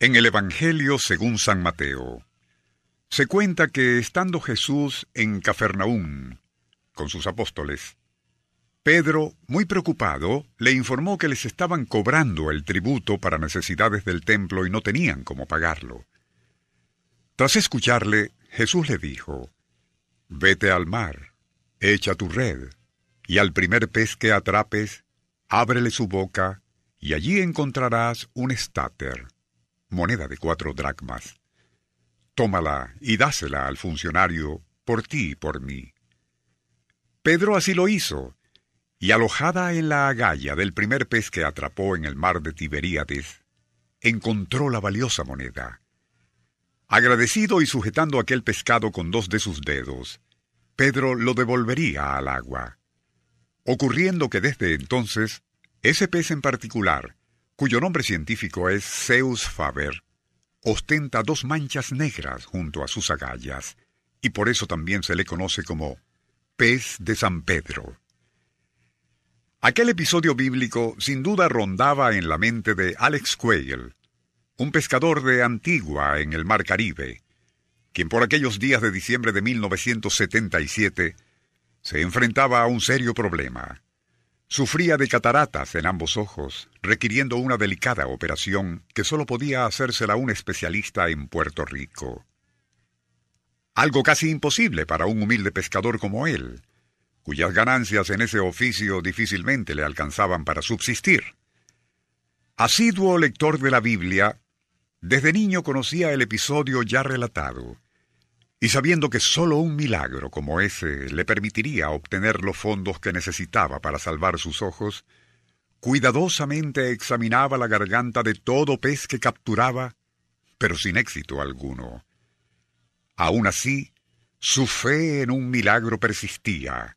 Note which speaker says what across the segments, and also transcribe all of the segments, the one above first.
Speaker 1: En el Evangelio según San Mateo, se cuenta que estando Jesús en Cafarnaúm con sus apóstoles, Pedro, muy preocupado, le informó que les estaban cobrando el tributo para necesidades del templo y no tenían cómo pagarlo. Tras escucharle, Jesús le dijo, Vete al mar, echa tu red, y al primer pez que atrapes, ábrele su boca, y allí encontrarás un estáter moneda de cuatro dracmas. Tómala y dásela al funcionario por ti y por mí. Pedro así lo hizo, y alojada en la agalla del primer pez que atrapó en el mar de Tiberíades, encontró la valiosa moneda. Agradecido y sujetando aquel pescado con dos de sus dedos, Pedro lo devolvería al agua, ocurriendo que desde entonces, ese pez en particular, cuyo nombre científico es Zeus faber, ostenta dos manchas negras junto a sus agallas, y por eso también se le conoce como pez de San Pedro. Aquel episodio bíblico sin duda rondaba en la mente de Alex Quayle, un pescador de Antigua en el Mar Caribe, quien por aquellos días de diciembre de 1977 se enfrentaba a un serio problema. Sufría de cataratas en ambos ojos, requiriendo una delicada operación que solo podía hacérsela un especialista en Puerto Rico. Algo casi imposible para un humilde pescador como él, cuyas ganancias en ese oficio difícilmente le alcanzaban para subsistir. Asiduo lector de la Biblia, desde niño conocía el episodio ya relatado, y sabiendo que sólo un milagro como ese le permitiría obtener los fondos que necesitaba para salvar sus ojos, cuidadosamente examinaba la garganta de todo pez que capturaba, pero sin éxito alguno. Aún así, su fe en un milagro persistía,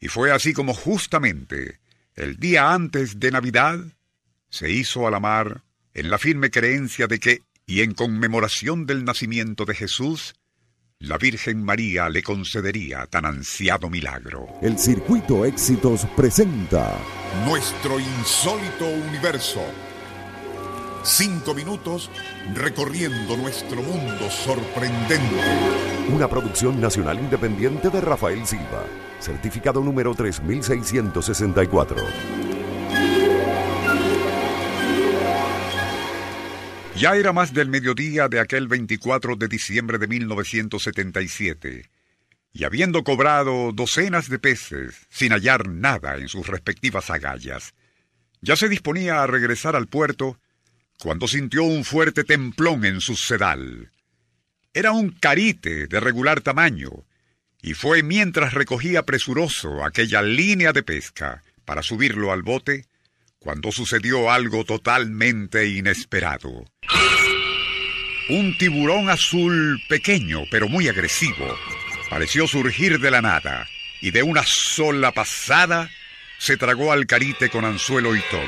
Speaker 1: y fue así como justamente el día antes de Navidad se hizo a la mar en la firme creencia de que, y en conmemoración del nacimiento de Jesús, la Virgen María le concedería tan ansiado milagro.
Speaker 2: El Circuito Éxitos presenta
Speaker 1: Nuestro insólito universo. Cinco minutos recorriendo nuestro mundo sorprendente.
Speaker 2: Una producción nacional independiente de Rafael Silva. Certificado número 3664.
Speaker 1: Ya era más del mediodía de aquel 24 de diciembre de 1977, y habiendo cobrado docenas de peces sin hallar nada en sus respectivas agallas, ya se disponía a regresar al puerto cuando sintió un fuerte templón en su sedal. Era un carite de regular tamaño, y fue mientras recogía presuroso aquella línea de pesca para subirlo al bote, cuando sucedió algo totalmente inesperado. Un tiburón azul pequeño pero muy agresivo pareció surgir de la nada y de una sola pasada se tragó al carite con anzuelo y todo.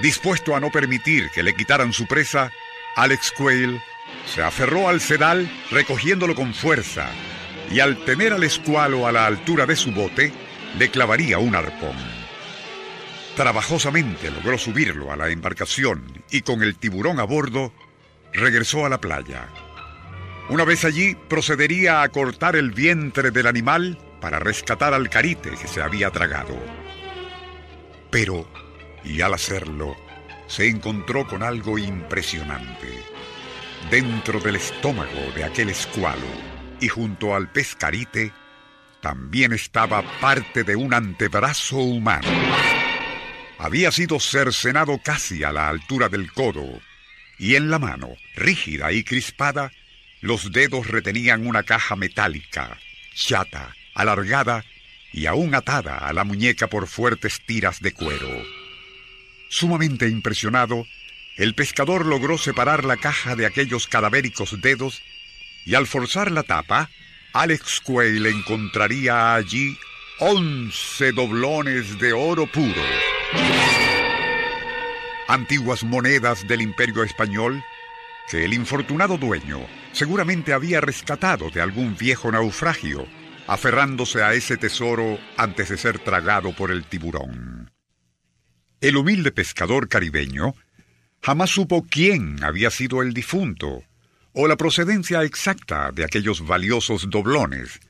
Speaker 1: Dispuesto a no permitir que le quitaran su presa, Alex Quayle se aferró al sedal recogiéndolo con fuerza y al tener al escualo a la altura de su bote, le clavaría un arpón. Trabajosamente logró subirlo a la embarcación y con el tiburón a bordo regresó a la playa. Una vez allí procedería a cortar el vientre del animal para rescatar al carite que se había tragado. Pero, y al hacerlo, se encontró con algo impresionante. Dentro del estómago de aquel escualo y junto al pescarite también estaba parte de un antebrazo humano. Había sido cercenado casi a la altura del codo, y en la mano, rígida y crispada, los dedos retenían una caja metálica, chata, alargada y aún atada a la muñeca por fuertes tiras de cuero. Sumamente impresionado, el pescador logró separar la caja de aquellos cadavéricos dedos y al forzar la tapa, Alex Quayle encontraría allí once doblones de oro puro. Antiguas monedas del imperio español que el infortunado dueño seguramente había rescatado de algún viejo naufragio, aferrándose a ese tesoro antes de ser tragado por el tiburón. El humilde pescador caribeño jamás supo quién había sido el difunto o la procedencia exacta de aquellos valiosos doblones,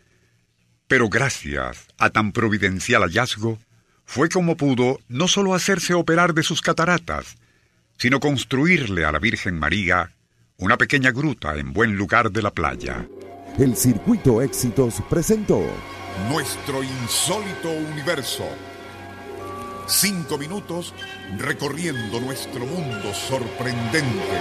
Speaker 1: pero gracias a tan providencial hallazgo, fue como pudo no solo hacerse operar de sus cataratas, sino construirle a la Virgen María una pequeña gruta en buen lugar de la playa.
Speaker 2: El Circuito Éxitos presentó
Speaker 1: Nuestro insólito universo. Cinco minutos recorriendo nuestro mundo sorprendente.